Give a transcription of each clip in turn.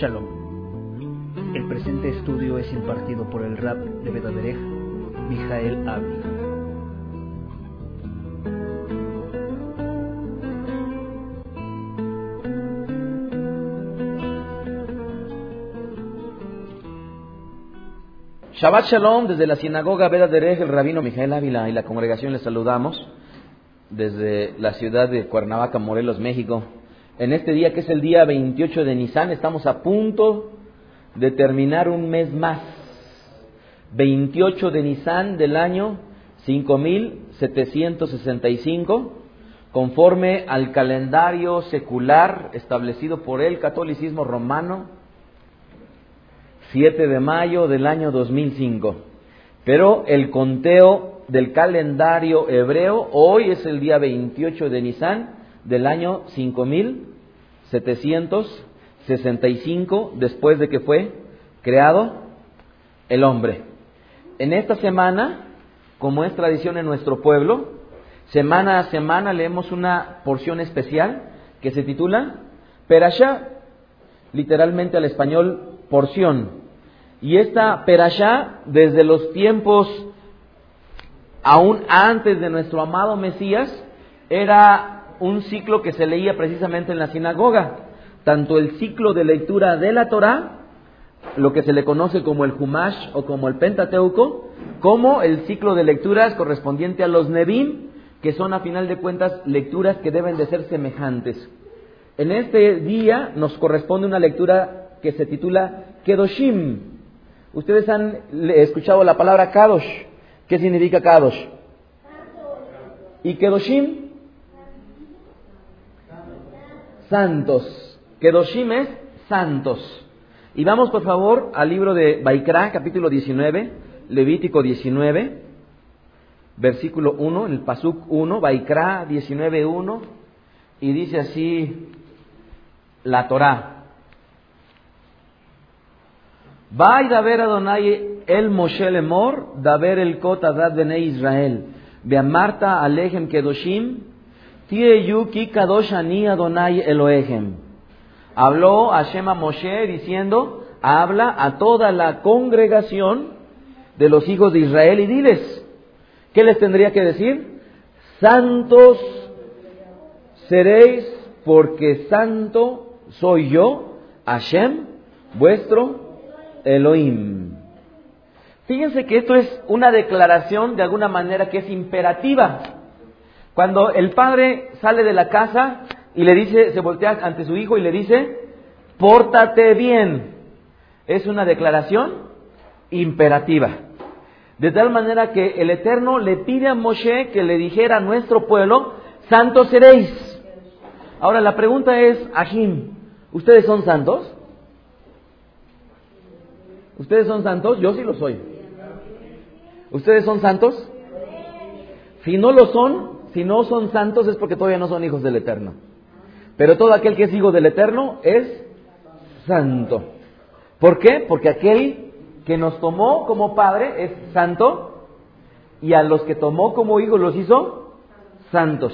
Shalom. El presente estudio es impartido por el rap de Bedaderech, Mijael Avi. Shabbat Shalom desde la sinagoga Veda Derech, el rabino Mijael Ávila y la congregación les saludamos desde la ciudad de Cuernavaca, Morelos, México. En este día que es el día 28 de Nisan, estamos a punto de terminar un mes más. 28 de Nisan del año 5765, conforme al calendario secular establecido por el catolicismo romano 7 de mayo del año 2005. Pero el conteo del calendario hebreo hoy es el día 28 de Nisan del año 5765 después de que fue creado el hombre. En esta semana, como es tradición en nuestro pueblo, semana a semana leemos una porción especial que se titula Perashá, literalmente al español porción. Y esta perashá, desde los tiempos aún antes de nuestro amado Mesías, era un ciclo que se leía precisamente en la sinagoga. Tanto el ciclo de lectura de la Torá, lo que se le conoce como el Humash o como el Pentateuco, como el ciclo de lecturas correspondiente a los Nevim, que son a final de cuentas lecturas que deben de ser semejantes. En este día nos corresponde una lectura que se titula Kedoshim. Ustedes han escuchado la palabra Kadosh. ¿Qué significa Kadosh? ¿Y Kedoshim? Santos. Kedoshim es santos. Y vamos por favor al libro de Baikra, capítulo 19, Levítico 19, versículo 1, en el Pasuk 1, Baikra 19, 1, y dice así la Torah. Vai daber Adonai el Moshe lemor, daber el kot adad bene Israel. Beamarta alechem kedoshim, yuki kadosh Adonai. Habló a Moshe diciendo, habla a toda la congregación de los hijos de Israel y diles, ¿qué les tendría que decir? Santos seréis porque santo soy yo, Hashem, vuestro Elohim. Fíjense que esto es una declaración de alguna manera que es imperativa. Cuando el padre sale de la casa y le dice, se voltea ante su hijo y le dice, pórtate bien. Es una declaración imperativa. De tal manera que el Eterno le pide a Moshe que le dijera a nuestro pueblo, santos seréis. Ahora la pregunta es, Ajim, ¿ustedes son santos? ¿Ustedes son santos? Yo sí lo soy. ¿Ustedes son santos? Si no lo son, si no son santos es porque todavía no son hijos del Eterno. Pero todo aquel que es hijo del Eterno es santo. ¿Por qué? Porque aquel que nos tomó como padre es santo y a los que tomó como hijos los hizo santos.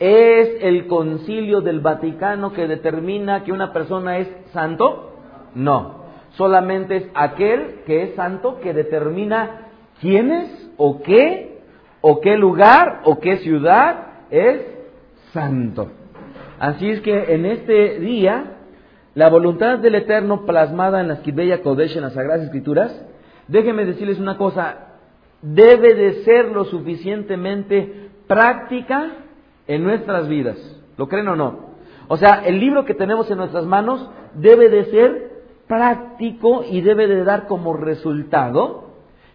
¿Es el concilio del Vaticano que determina que una persona es santo? No solamente es aquel que es santo que determina quién es o qué o qué lugar o qué ciudad es santo. Así es que en este día, la voluntad del Eterno plasmada en la Esquibeya Kodesh, en las Sagradas Escrituras, déjenme decirles una cosa, debe de ser lo suficientemente práctica en nuestras vidas. ¿Lo creen o no? O sea, el libro que tenemos en nuestras manos debe de ser práctico y debe de dar como resultado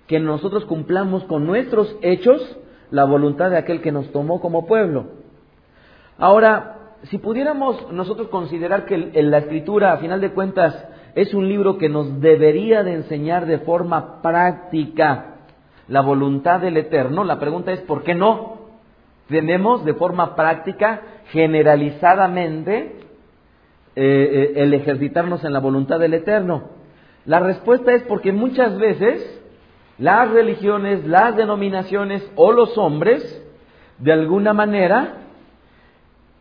que nosotros cumplamos con nuestros hechos la voluntad de aquel que nos tomó como pueblo. Ahora, si pudiéramos nosotros considerar que la escritura, a final de cuentas, es un libro que nos debería de enseñar de forma práctica la voluntad del Eterno, la pregunta es, ¿por qué no? Tenemos de forma práctica, generalizadamente, eh, el ejercitarnos en la voluntad del Eterno? La respuesta es porque muchas veces las religiones, las denominaciones o los hombres, de alguna manera,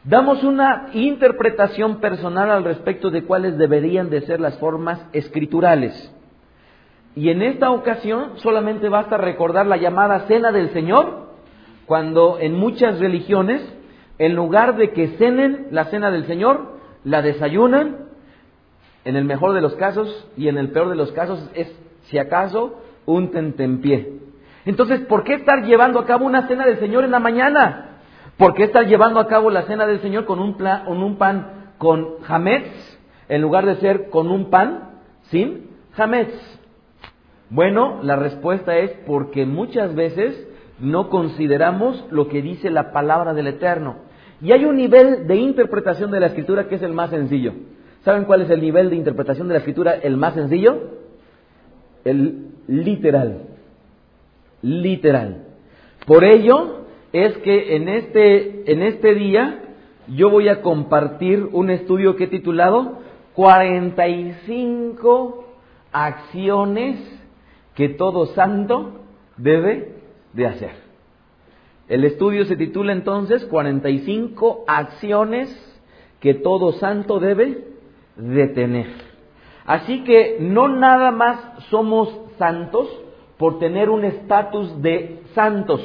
damos una interpretación personal al respecto de cuáles deberían de ser las formas escriturales. Y en esta ocasión solamente basta recordar la llamada cena del Señor, cuando en muchas religiones, en lugar de que cenen la cena del Señor, la desayunan, en el mejor de los casos y en el peor de los casos es, si acaso, un tentempié. Entonces, ¿por qué estar llevando a cabo una cena del Señor en la mañana? ¿Por qué estar llevando a cabo la cena del Señor con un, con un pan con jametz en lugar de ser con un pan sin jametz? Bueno, la respuesta es porque muchas veces no consideramos lo que dice la palabra del Eterno. Y hay un nivel de interpretación de la escritura que es el más sencillo. ¿Saben cuál es el nivel de interpretación de la escritura el más sencillo? El literal. Literal. Por ello, es que en este, en este día yo voy a compartir un estudio que he titulado 45 acciones que todo santo debe de hacer. El estudio se titula entonces 45 acciones que todo santo debe de tener. Así que no nada más somos santos por tener un estatus de santos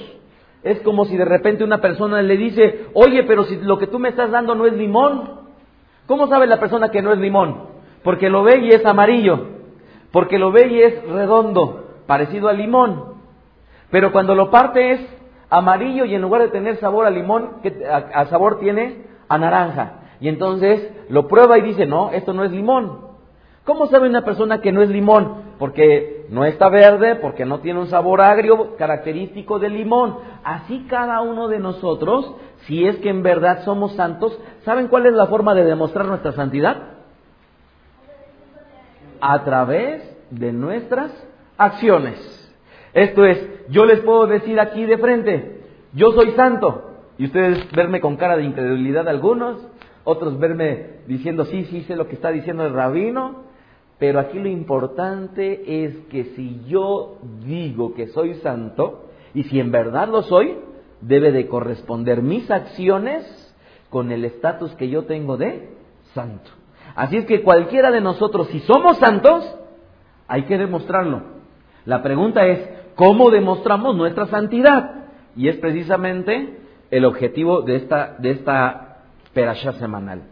es como si de repente una persona le dice, oye, pero si lo que tú me estás dando no es limón. ¿Cómo sabe la persona que no es limón? Porque lo ve y es amarillo, porque lo ve y es redondo, parecido al limón. Pero cuando lo parte es amarillo y en lugar de tener sabor a limón, a, sabor tiene a naranja. Y entonces lo prueba y dice, no, esto no es limón. ¿Cómo sabe una persona que no es limón? Porque no está verde, porque no tiene un sabor agrio característico del limón. Así cada uno de nosotros, si es que en verdad somos santos, ¿saben cuál es la forma de demostrar nuestra santidad? A través de nuestras acciones. Esto es, yo les puedo decir aquí de frente, yo soy santo, y ustedes verme con cara de incredulidad algunos, otros verme diciendo, sí, sí, sé lo que está diciendo el rabino, pero aquí lo importante es que si yo digo que soy santo, y si en verdad lo soy, debe de corresponder mis acciones con el estatus que yo tengo de santo. Así es que cualquiera de nosotros, si somos santos, hay que demostrarlo. La pregunta es, ¿cómo demostramos nuestra santidad? Y es precisamente el objetivo de esta, de esta semanal.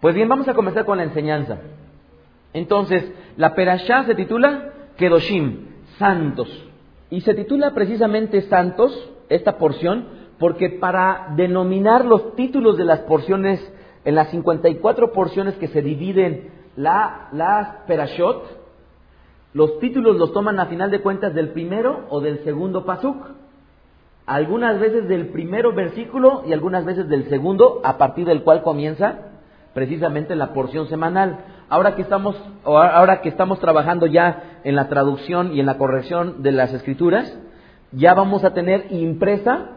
Pues bien, vamos a comenzar con la enseñanza. Entonces, la Perashá se titula Kedoshim, santos. Y se titula precisamente santos, esta porción, porque para denominar los títulos de las porciones, en las 54 porciones que se dividen la, las Perashot, los títulos los toman a final de cuentas del primero o del segundo pasuk. Algunas veces del primero versículo y algunas veces del segundo, a partir del cual comienza precisamente la porción semanal ahora que estamos, ahora que estamos trabajando ya en la traducción y en la corrección de las escrituras, ya vamos a tener impresa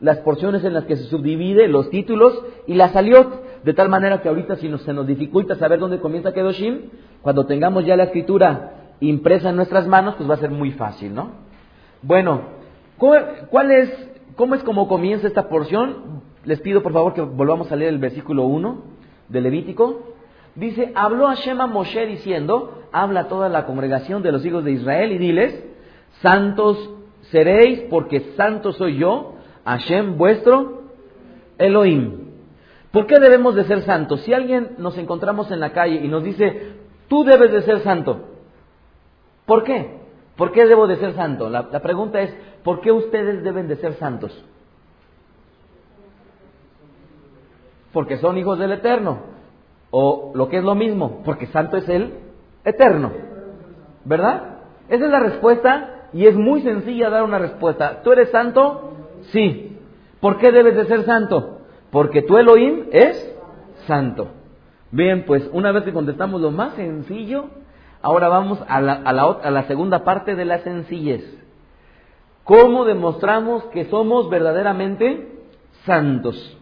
las porciones en las que se subdivide los títulos y la saliot, de tal manera que ahorita si nos, se nos dificulta saber dónde comienza Kedoshim, cuando tengamos ya la escritura impresa en nuestras manos, pues va a ser muy fácil, ¿no? Bueno, ¿cuál es, ¿cómo es como comienza esta porción? Les pido por favor que volvamos a leer el versículo 1 de Levítico. Dice, habló Hashem a Moshe diciendo, habla toda la congregación de los hijos de Israel y diles, santos seréis porque santo soy yo, Hashem vuestro Elohim. ¿Por qué debemos de ser santos? Si alguien nos encontramos en la calle y nos dice, tú debes de ser santo, ¿por qué? ¿Por qué debo de ser santo? La pregunta es, ¿por qué ustedes deben de ser santos? Porque son hijos del Eterno. O lo que es lo mismo, porque santo es el eterno. ¿Verdad? Esa es la respuesta y es muy sencilla dar una respuesta. ¿Tú eres santo? Sí. ¿Por qué debes de ser santo? Porque tu Elohim es santo. Bien, pues una vez que contestamos lo más sencillo, ahora vamos a la, la, a la segunda parte de la sencillez. ¿Cómo demostramos que somos verdaderamente santos?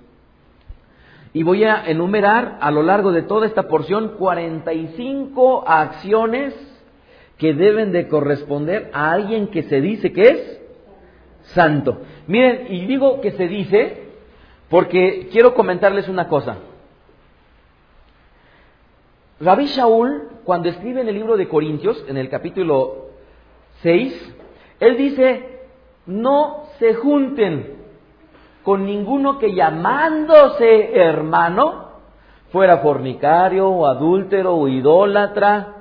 Y voy a enumerar a lo largo de toda esta porción 45 acciones que deben de corresponder a alguien que se dice que es santo. Miren, y digo que se dice porque quiero comentarles una cosa. Rabí Shaul, cuando escribe en el libro de Corintios, en el capítulo 6, él dice, no se junten con ninguno que llamándose hermano fuera fornicario o adúltero o idólatra,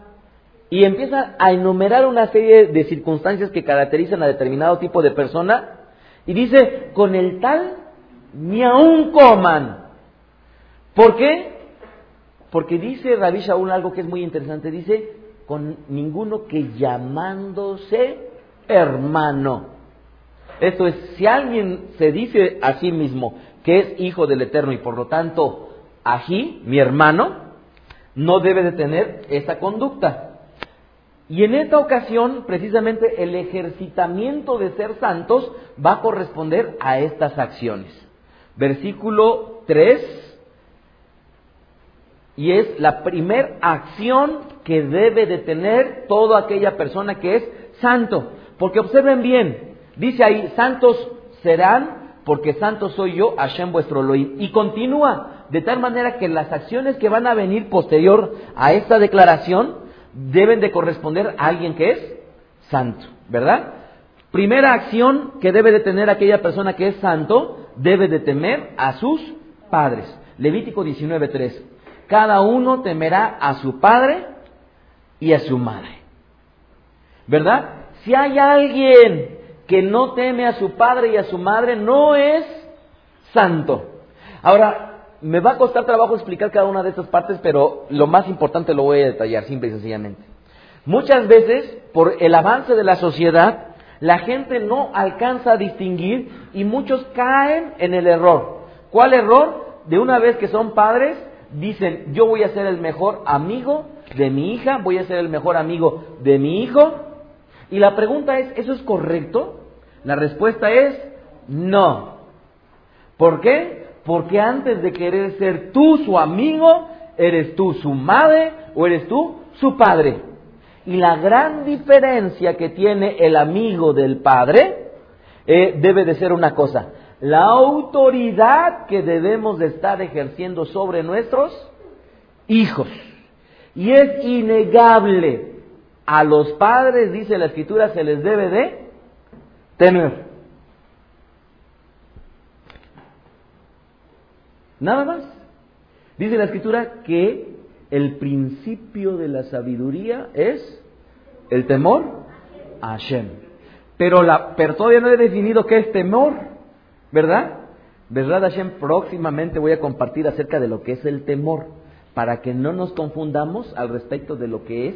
y empieza a enumerar una serie de circunstancias que caracterizan a determinado tipo de persona, y dice, con el tal ni aún coman. ¿Por qué? Porque dice Rabí Shaul algo que es muy interesante, dice, con ninguno que llamándose hermano. Esto es, si alguien se dice a sí mismo que es hijo del Eterno y por lo tanto ají, mi hermano, no debe de tener esa conducta. Y en esta ocasión, precisamente, el ejercitamiento de ser santos va a corresponder a estas acciones. Versículo 3 y es la primer acción que debe de tener toda aquella persona que es santo. Porque observen bien, dice ahí, santos serán porque santo soy yo, Hashem vuestro Elohim. Y continúa, de tal manera que las acciones que van a venir posterior a esta declaración deben de corresponder a alguien que es santo, ¿verdad? Primera acción que debe de tener aquella persona que es santo, debe de temer a sus padres. Levítico 19.3 cada uno temerá a su padre y a su madre. ¿Verdad? Si hay alguien que no teme a su padre y a su madre, no es santo. Ahora, me va a costar trabajo explicar cada una de estas partes, pero lo más importante lo voy a detallar, simple y sencillamente. Muchas veces, por el avance de la sociedad, la gente no alcanza a distinguir y muchos caen en el error. ¿Cuál error? De una vez que son padres, dicen, yo voy a ser el mejor amigo de mi hija, voy a ser el mejor amigo de mi hijo. Y la pregunta es, ¿eso es correcto? La respuesta es no. ¿Por qué? Porque antes de querer ser tú su amigo, eres tú su madre o eres tú su padre. Y la gran diferencia que tiene el amigo del padre eh, debe de ser una cosa la autoridad que debemos de estar ejerciendo sobre nuestros hijos. Y es innegable, a los padres, dice la escritura, se les debe de temer. Nada más. Dice la escritura que el principio de la sabiduría es el temor a Hashem. Pero, la, pero todavía no he definido qué es temor. ¿Verdad? ¿Verdad, Hashem? Próximamente voy a compartir acerca de lo que es el temor, para que no nos confundamos al respecto de lo que es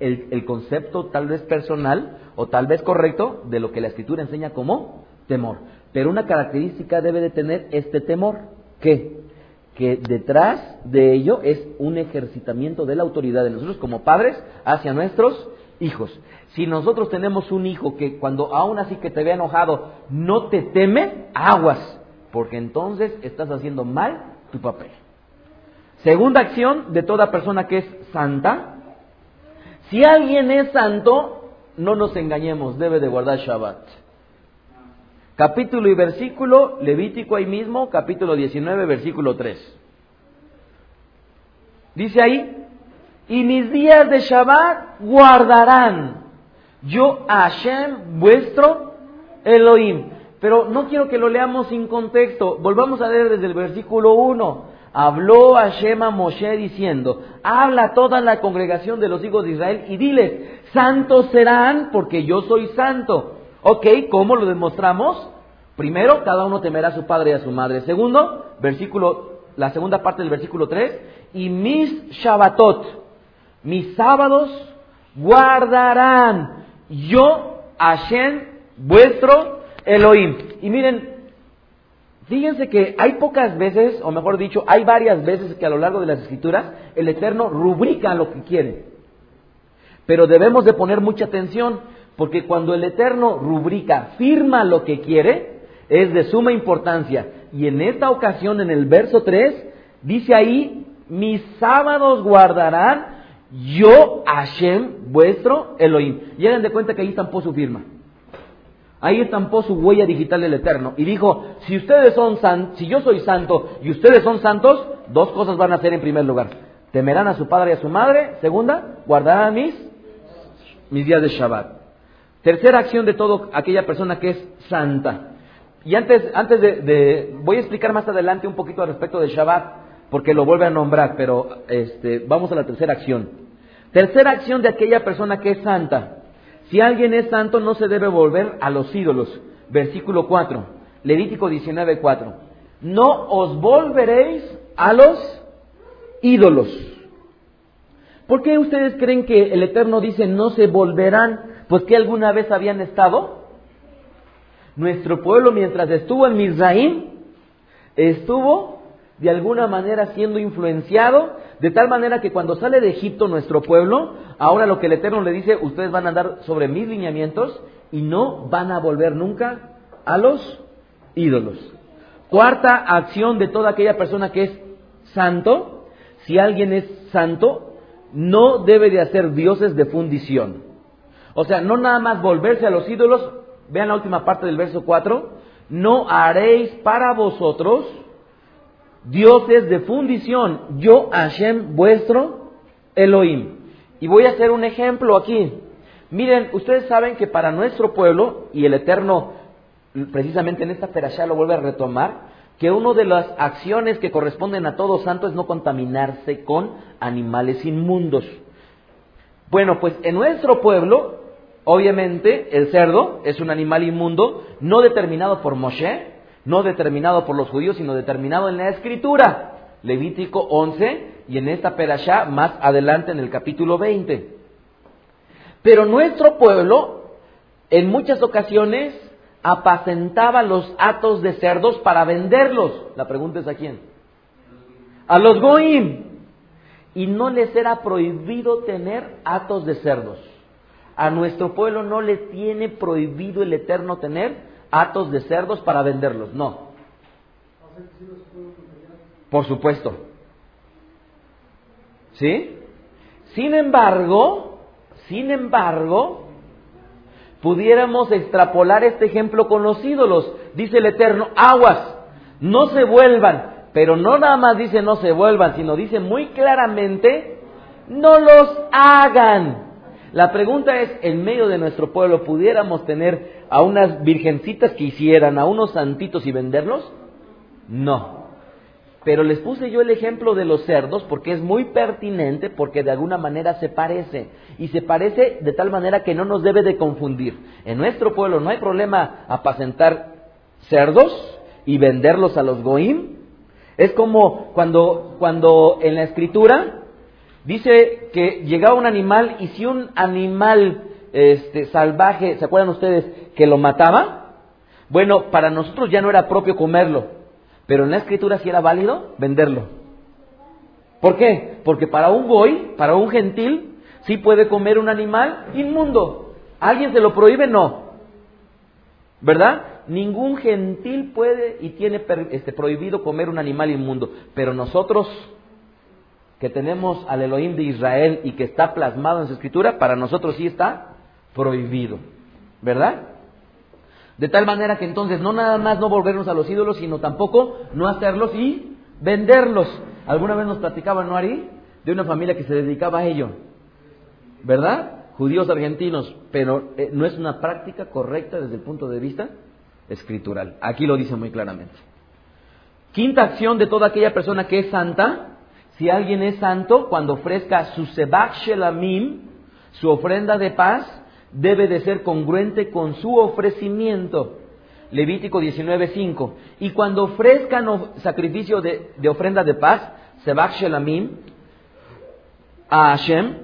el, concepto tal vez personal o tal vez correcto de lo que la escritura enseña como temor. Pero una característica debe de tener este temor, ¿qué? Que detrás de ello es un ejercitamiento de la autoridad de nosotros como padres hacia nuestros hijos. Si nosotros tenemos un hijo que cuando aún así que te vea enojado no te teme, aguas, porque entonces estás haciendo mal tu papel. Segunda acción de toda persona que es santa. Si alguien es santo, no nos engañemos, debe de guardar Shabbat. Capítulo y versículo, Levítico ahí mismo, capítulo 19, versículo 3. Dice ahí, y mis días de Shabbat guardarán. Yo Hashem, vuestro Elohim. Pero no quiero que lo leamos sin contexto. Volvamos a leer desde el versículo 1. Habló Hashem a Moshe diciendo, habla a toda la congregación de los hijos de Israel y diles, santos serán porque yo soy santo. Ok, ¿cómo lo demostramos? Primero, cada uno temerá a su padre y a su madre. Segundo, versículo, la segunda parte del versículo 3, y mis Shabbatot, mis sábados guardarán. Yo, Hashem, vuestro Elohim. Y miren, fíjense que hay pocas veces, o mejor dicho, hay varias veces que a lo largo de las escrituras el Eterno rubrica lo que quiere. Pero debemos de poner mucha atención, porque cuando el Eterno rubrica, firma lo que quiere, es de suma importancia. Y en esta ocasión, en el verso 3, dice ahí, mis sábados guardarán yo, Hashem, vuestro Elohim. Llegan de cuenta que ahí estampó su firma. Ahí estampó su huella digital del Eterno y dijo, si ustedes son san, si yo soy santo y ustedes son santos, dos cosas van a hacer en primer lugar. Temerán a su padre y a su madre. Segunda, guardarán mis, mis días de Shabbat. Tercera acción de todo aquella persona que es santa. Y antes, antes de, voy a explicar más adelante un poquito al respecto de Shabbat, porque lo vuelve a nombrar, pero este, vamos a la tercera acción. Tercera acción de aquella persona que es santa. Si alguien es santo, no se debe volver a los ídolos. Versículo 4, Levítico 19, 4. No os volveréis a los ídolos. ¿Por qué ustedes creen que el Eterno dice no se volverán? Pues que alguna vez habían estado. Nuestro pueblo mientras estuvo en Misraim, estuvo de alguna manera siendo influenciado, de tal manera que cuando sale de Egipto nuestro pueblo, ahora lo que el Eterno le dice, ustedes van a andar sobre mis lineamientos y no van a volver nunca a los ídolos. Cuarta acción de toda aquella persona que es santo, si alguien es santo, no debe de hacer dioses de fundición. O sea, no nada más volverse a los ídolos, vean la última parte del verso 4, no haréis para vosotros dioses de fundición, yo Hashem vuestro Elohim. Y voy a hacer un ejemplo aquí. Miren, ustedes saben que para nuestro pueblo, y el Eterno precisamente en esta perashá lo vuelve a retomar, que una de las acciones que corresponden a todo santo es no contaminarse con animales inmundos. Bueno, pues en nuestro pueblo, obviamente, el cerdo es un animal inmundo, no determinado por Moshe, no determinado por los judíos, sino determinado en la escritura. Levítico 11 y en esta perashá más adelante en el capítulo 20. Pero nuestro pueblo en muchas ocasiones apacentaba los atos de cerdos para venderlos. La pregunta es a quién? A los goim. Y no les era prohibido tener atos de cerdos. A nuestro pueblo no le tiene prohibido el Eterno tener atos de cerdos para venderlos. No. Por supuesto. ¿Sí? Sin embargo, sin embargo, pudiéramos extrapolar este ejemplo con los ídolos. Dice el Eterno, aguas, no se vuelvan. Pero no nada más dice no se vuelvan, sino dice muy claramente, no los hagan. La pregunta es, en medio de nuestro pueblo, ¿pudiéramos tener a unas virgencitas que hicieran, a unos santitos y venderlos? No. Pero les puse yo el ejemplo de los cerdos porque es muy pertinente, porque de alguna manera se parece. Y se parece de tal manera que no nos debe de confundir. En nuestro pueblo no hay problema apacentar cerdos y venderlos a los goim. Es como cuando, cuando en la escritura dice que llegaba un animal y si un animal este, salvaje, ¿se acuerdan ustedes que lo mataba? Bueno, para nosotros ya no era propio comerlo pero en la escritura sí era válido venderlo. ¿Por qué? Porque para un goy, para un gentil, sí puede comer un animal inmundo. ¿Alguien se lo prohíbe? No. ¿Verdad? Ningún gentil puede y tiene este, prohibido comer un animal inmundo. Pero nosotros, que tenemos al Elohim de Israel y que está plasmado en su escritura, para nosotros sí está prohibido. ¿Verdad? De tal manera que entonces no nada más no volvernos a los ídolos, sino tampoco no hacerlos y venderlos. Alguna vez nos platicaba Noari de una familia que se dedicaba a ello. ¿Verdad? Judíos argentinos, pero eh, no es una práctica correcta desde el punto de vista escritural. Aquí lo dice muy claramente. Quinta acción de toda aquella persona que es santa, si alguien es santo, cuando ofrezca su sebak shelamim, su ofrenda de paz, debe de ser congruente con su ofrecimiento. Levítico 19:5. Y cuando ofrezcan sacrificio de, ofrenda de paz, Sebach Shelamim, a Hashem,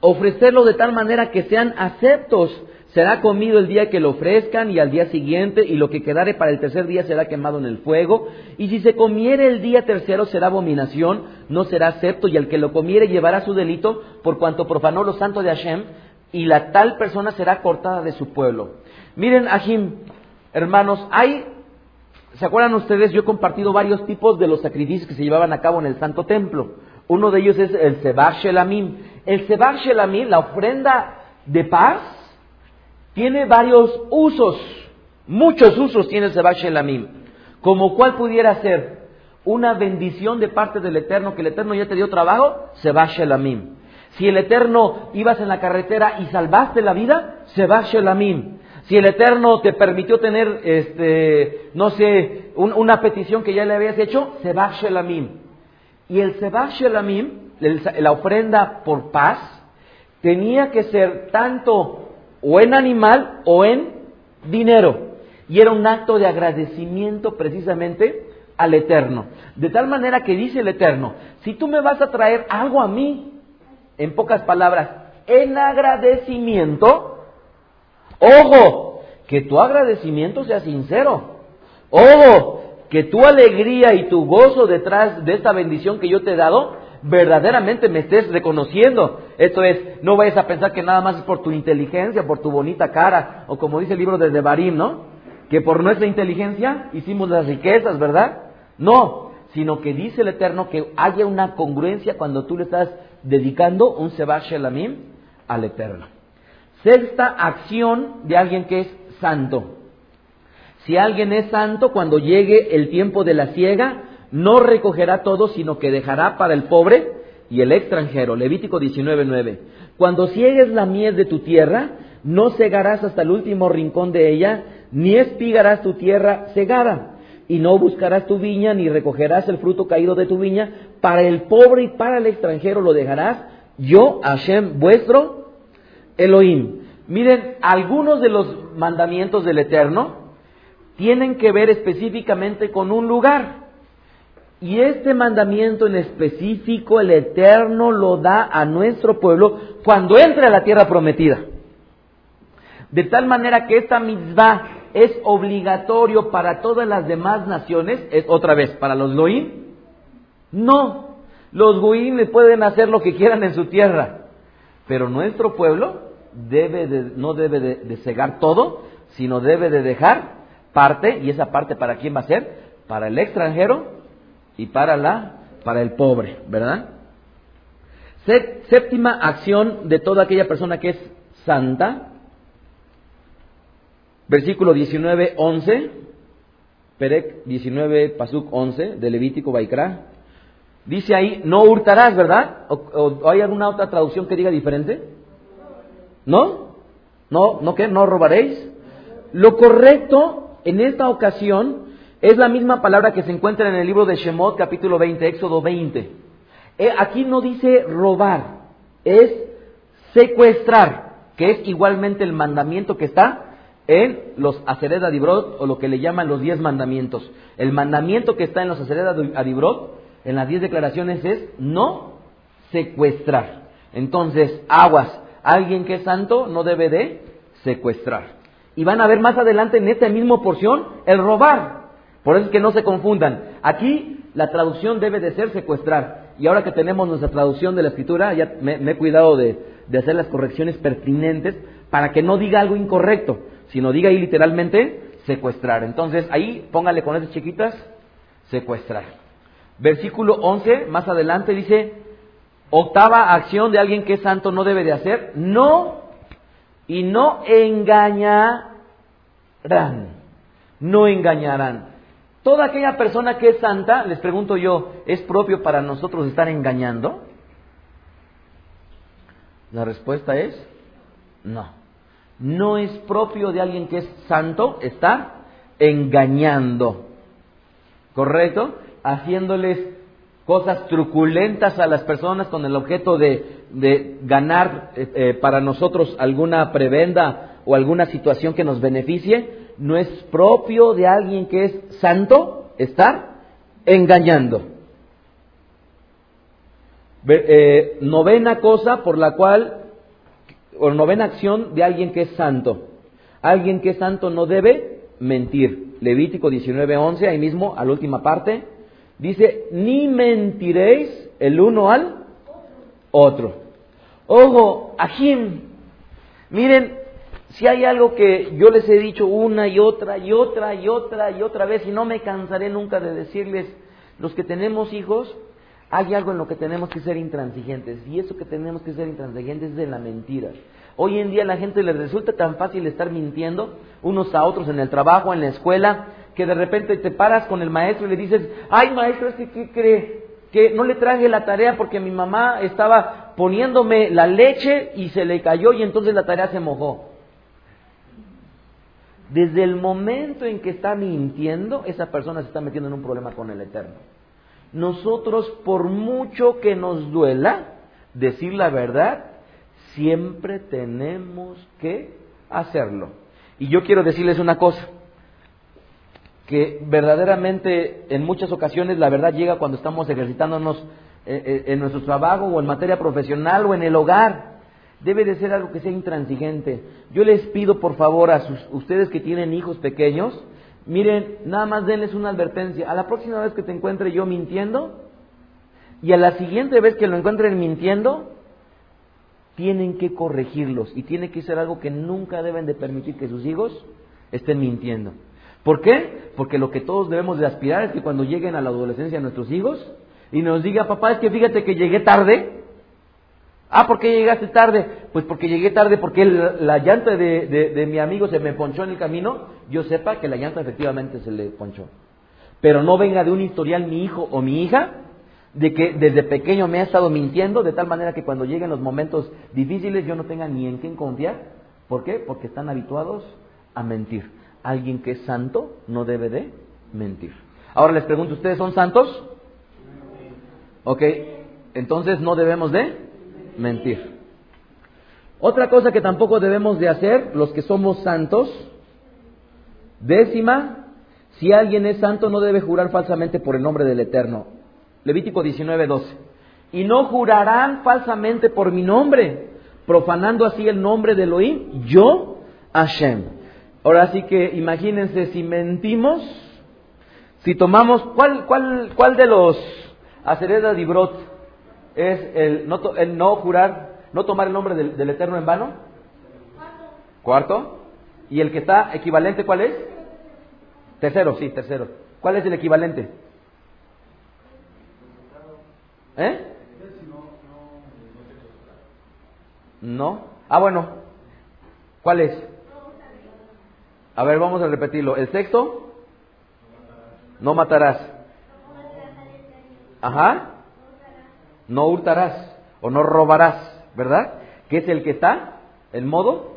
ofrecerlo de tal manera que sean aceptos. Será comido el día que lo ofrezcan y al día siguiente, y lo que quedare para el tercer día será quemado en el fuego. Y si se comiere el día tercero será abominación, no será acepto, y el que lo comiere llevará su delito por cuanto profanó lo santo de Hashem, y la tal persona será cortada de su pueblo. Miren, Ajim, hermanos, hay, ¿se acuerdan ustedes? Yo he compartido varios tipos de los sacrificios que se llevaban a cabo en el Santo Templo. Uno de ellos es el Sebar Shelamim. El Sebar Shelamim, la ofrenda de paz, tiene varios usos, muchos usos tiene el Seba Shelamim, como cuál pudiera ser una bendición de parte del Eterno, que el Eterno ya te dio trabajo, Seba Shelamim. Si el Eterno ibas en la carretera y salvaste la vida, Seba Shelamim. Si el Eterno te permitió tener, este, no sé, una petición que ya le habías hecho, Seba Shelamim. Y el Seba Shelamim, la ofrenda por paz, tenía que ser tanto o en animal o en dinero. Y era un acto de agradecimiento precisamente al Eterno. De tal manera que dice el Eterno, si tú me vas a traer algo a mí, en pocas palabras, en agradecimiento, ojo, que tu agradecimiento sea sincero. Ojo, que tu alegría y tu gozo detrás de esta bendición que yo te he dado, verdaderamente me estés reconociendo. Esto es, no vayas a pensar que nada más es por tu inteligencia, por tu bonita cara, o como dice el libro de Devarim, ¿no? Que por nuestra inteligencia hicimos las riquezas, ¿verdad? No, sino que dice el Eterno que haya una congruencia cuando tú le estás dedicando un Seba Shelamim al Eterno. Sexta acción de alguien que es santo. Si alguien es santo, cuando llegue el tiempo de la siega, no recogerá todo, sino que dejará para el pobre y el extranjero. Levítico 19:9. Cuando ciegues la miel de tu tierra, no cegarás hasta el último rincón de ella, ni espigarás tu tierra cegada, y no buscarás tu viña, ni recogerás el fruto caído de tu viña, para el pobre y para el extranjero lo dejarás, yo, Hashem, vuestro Elohim. Miren, algunos de los mandamientos del Eterno tienen que ver específicamente con un lugar. Y este mandamiento en específico el Eterno lo da a nuestro pueblo cuando entre a la tierra prometida. De tal manera que esta mitzvah es obligatorio para todas las demás naciones, es otra vez, para los Loim, no. Los Goim pueden hacer lo que quieran en su tierra, pero nuestro pueblo debe no debe de, de cegar todo, sino debe de dejar parte, y esa parte para quién va a ser? Para el extranjero y para la para el pobre, ¿verdad? Séptima acción de toda aquella persona que es santa. Versículo 19, 11. Perec 19, Pasuk 11 de Levítico Baikra. Dice ahí, no hurtarás, ¿verdad? ¿O, hay alguna otra traducción que diga diferente? ¿No? ¿No? ¿No qué? ¿No robaréis? Lo correcto en esta ocasión es la misma palabra que se encuentra en el libro de Shemot, capítulo 20, Éxodo 20. Eh, aquí no dice robar, es secuestrar, que es igualmente el mandamiento que está en los Asered Adibrot, o lo que le llaman los diez mandamientos. El mandamiento que está en los Asered Adibrot, en las diez declaraciones, es no secuestrar. Entonces, aguas, alguien que es santo no debe de secuestrar. Y van a ver más adelante en esta misma porción el robar. Por eso es que no se confundan. Aquí la traducción debe de ser secuestrar. Y ahora que tenemos nuestra traducción de la escritura, ya me, he cuidado de, hacer las correcciones pertinentes para que no diga algo incorrecto, sino diga ahí literalmente secuestrar. Entonces ahí póngale con esas chiquitas, secuestrar. Versículo 11, más adelante dice, octava acción de alguien que es santo no debe de hacer, no y no engañarán, no engañarán. Toda aquella persona que es santa, les pregunto yo, ¿es propio para nosotros estar engañando? La respuesta es no. No es propio de alguien que es santo estar engañando. ¿Correcto? Haciéndoles cosas truculentas a las personas con el objeto de, ganar eh, eh, para nosotros alguna prebenda o alguna situación que nos beneficie no es propio de alguien que es santo estar engañando. Eh, novena cosa por la cual, o novena acción de alguien que es santo. Alguien que es santo no debe mentir. Levítico 19:11, ahí mismo, a la última parte, dice, ni mentiréis el uno al otro. Ojo, ajín. Miren, si hay algo que yo les he dicho una y otra y otra y otra y otra vez y no me cansaré nunca de decirles, los que tenemos hijos, hay algo en lo que tenemos que ser intransigentes y eso que tenemos que ser intransigentes es de la mentira. Hoy en día a la gente le resulta tan fácil estar mintiendo unos a otros en el trabajo, en la escuela, que de repente te paras con el maestro y le dices, ay maestro, es que ¿qué cree? Que no le traje la tarea porque mi mamá estaba poniéndome la leche y se le cayó y entonces la tarea se mojó. Desde el momento en que está mintiendo, esa persona se está metiendo en un problema con el Eterno. Nosotros, por mucho que nos duela decir la verdad, siempre tenemos que hacerlo. Y yo quiero decirles una cosa, que verdaderamente en muchas ocasiones la verdad llega cuando estamos ejercitándonos eh, eh, en nuestro trabajo o en materia profesional o en el hogar. Debe de ser algo que sea intransigente. Yo les pido por favor a sus, ustedes que tienen hijos pequeños, miren, nada más denles una advertencia. A la próxima vez que te encuentre yo mintiendo y a la siguiente vez que lo encuentren mintiendo, tienen que corregirlos y tiene que ser algo que nunca deben de permitir que sus hijos estén mintiendo. ¿Por qué? Porque lo que todos debemos de aspirar es que cuando lleguen a la adolescencia nuestros hijos y nos diga, papá, es que fíjate que llegué tarde. Ah, ¿por qué llegaste tarde? Pues porque llegué tarde porque la llanta de, de, mi amigo se me ponchó en el camino. Yo sepa que la llanta efectivamente se le ponchó. Pero no venga de un historial mi hijo o mi hija de que desde pequeño me ha estado mintiendo de tal manera que cuando lleguen los momentos difíciles yo no tenga ni en quién confiar. ¿Por qué? Porque están habituados a mentir. Alguien que es santo no debe de mentir. Ahora les pregunto, ¿ustedes son santos? Ok, entonces no debemos de mentir. Otra cosa que tampoco debemos de hacer, los que somos santos, décima, si alguien es santo no debe jurar falsamente por el nombre del Eterno. Levítico 19, 12. Y no jurarán falsamente por mi nombre, profanando así el nombre de Elohim, yo, Hashem. Ahora sí que imagínense si mentimos, si tomamos, ¿cuál, cuál, cuál de los Acereda Dibrot es el no, el no jurar, no tomar el nombre del, Eterno en vano. Cuarto. ¿Y el que está equivalente cuál es? Tercero, sí, tercero. ¿Cuál es el equivalente? ¿Eh? No. Ah, bueno. ¿Cuál es? A ver, vamos a repetirlo. El sexto. No matarás. Ajá. No hurtarás o no robarás, ¿verdad? Que es el que está, el modo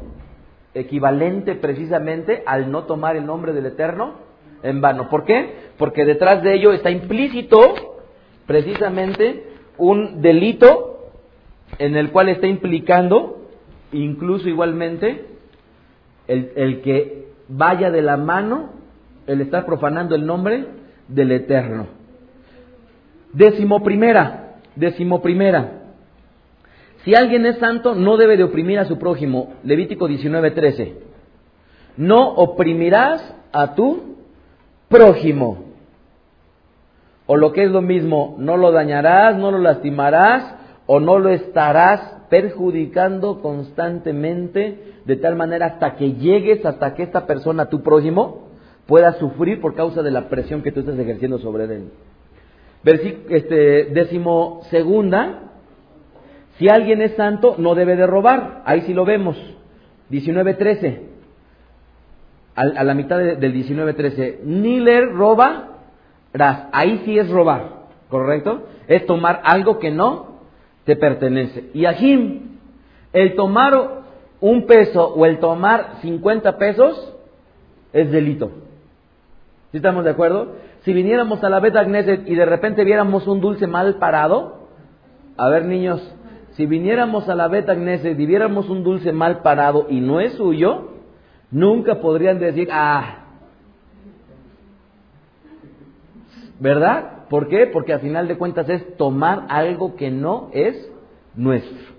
equivalente precisamente al no tomar el nombre del Eterno en vano. ¿Por qué? Porque detrás de ello está implícito precisamente un delito en el cual está implicando incluso igualmente el, el que vaya de la mano el estar profanando el nombre del Eterno. Décimo primera, décimo primera. Si alguien es santo, no debe de oprimir a su prójimo. Levítico 19:13. No oprimirás a tu prójimo. O lo que es lo mismo, no lo dañarás, no lo lastimarás o no lo estarás perjudicando constantemente de tal manera hasta que llegues, hasta que esta persona, tu prójimo, pueda sufrir por causa de la presión que tú estás ejerciendo sobre él este, décimo segunda, si alguien es santo, no debe de robar. Ahí sí lo vemos. 19.13. A, a la mitad del 19.13. Ni le roba, ahí sí es robar. ¿Correcto? Es tomar algo que no te pertenece. Y Ajim, el tomar un peso o el tomar 50 pesos es delito. ¿Sí estamos de acuerdo? Si viniéramos a la Beta Agneset y de repente viéramos un dulce mal parado, a ver niños, si viniéramos a la Beta Agneset y viéramos un dulce mal parado y no es suyo, nunca podrían decir, ah, ¿verdad? ¿Por qué? Porque al final de cuentas es tomar algo que no es nuestro.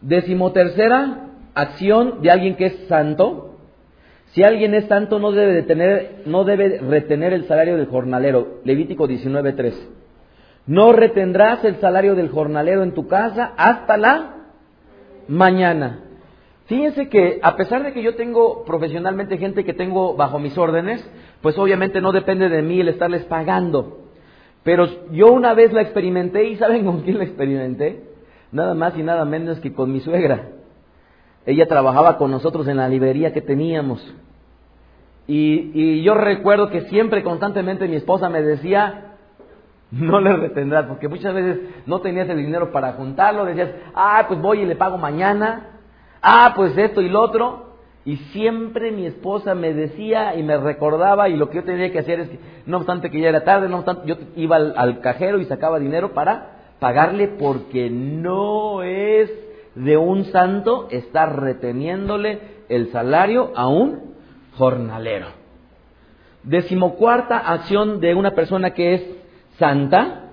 Decimotercera acción de alguien que es santo si alguien es santo no debe, no debe retener el salario del jornalero. Levítico 19.3. No retendrás el salario del jornalero en tu casa hasta la mañana. Fíjense que a pesar de que yo tengo profesionalmente gente que tengo bajo mis órdenes, pues obviamente no depende de mí el estarles pagando. Pero yo una vez la experimenté y ¿saben con quién la experimenté? Nada más y nada menos que con mi suegra. Ella trabajaba con nosotros en la librería que teníamos. Y, yo recuerdo que siempre, constantemente, mi esposa me decía, no le retendrás, porque muchas veces no tenías el dinero para juntarlo, decías, ah, pues voy y le pago mañana, ah, pues esto y lo otro. Y siempre mi esposa me decía y me recordaba y lo que yo tenía que hacer es que, no obstante que ya era tarde, no obstante, yo iba al cajero y sacaba dinero para pagarle porque no es de un santo estar reteniéndole el salario a un jornalero. Decimocuarta acción de una persona que es santa.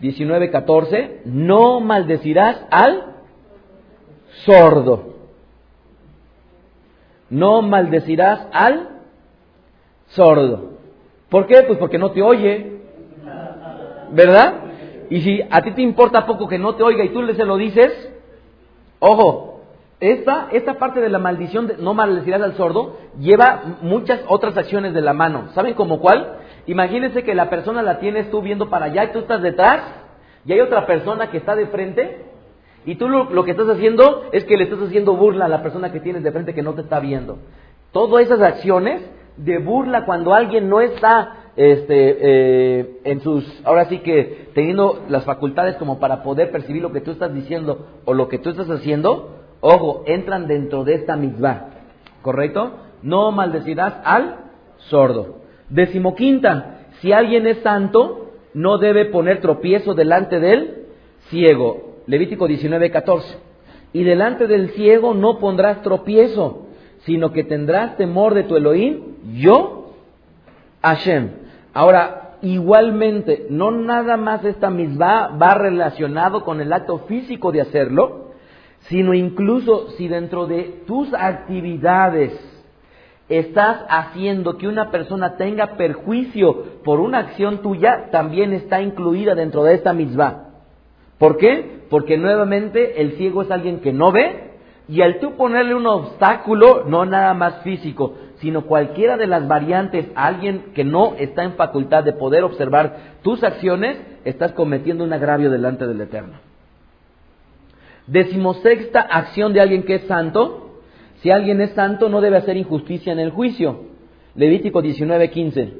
19.14. No maldecirás al sordo. No maldecirás al sordo. ¿Por qué? Pues porque no te oye. ¿Verdad? Y si a ti te importa poco que no te oiga y tú le se lo dices, ojo, esta, esta parte de la maldición de no maldecirás al sordo lleva muchas otras acciones de la mano. ¿Saben como cuál? Imagínense que la persona la tienes tú viendo para allá y tú estás detrás y hay otra persona que está de frente y tú lo, lo, que estás haciendo es que le estás haciendo burla a la persona que tienes de frente que no te está viendo. Todas esas acciones de burla cuando alguien no está este, eh, en sus, ahora sí que teniendo las facultades como para poder percibir lo que tú estás diciendo o lo que tú estás haciendo, ojo, entran dentro de esta misma, ¿correcto? No maldecirás al sordo. Decimoquinta, si alguien es santo, no debe poner tropiezo delante del ciego. Levítico 19, 14. Y delante del ciego no pondrás tropiezo, sino que tendrás temor de tu Elohim, yo, Hashem. Ahora, igualmente, no nada más esta misma va relacionado con el acto físico de hacerlo, sino incluso si dentro de tus actividades estás haciendo que una persona tenga perjuicio por una acción tuya, también está incluida dentro de esta misma. ¿Por qué? Porque nuevamente el ciego es alguien que no ve y al tú ponerle un obstáculo, no nada más físico, sino cualquiera de las variantes alguien que no está en facultad de poder observar tus acciones, estás cometiendo un agravio delante del Eterno. Decimosexta acción de alguien que es santo. Si alguien es santo, no debe hacer injusticia en el juicio. Levítico 19:15.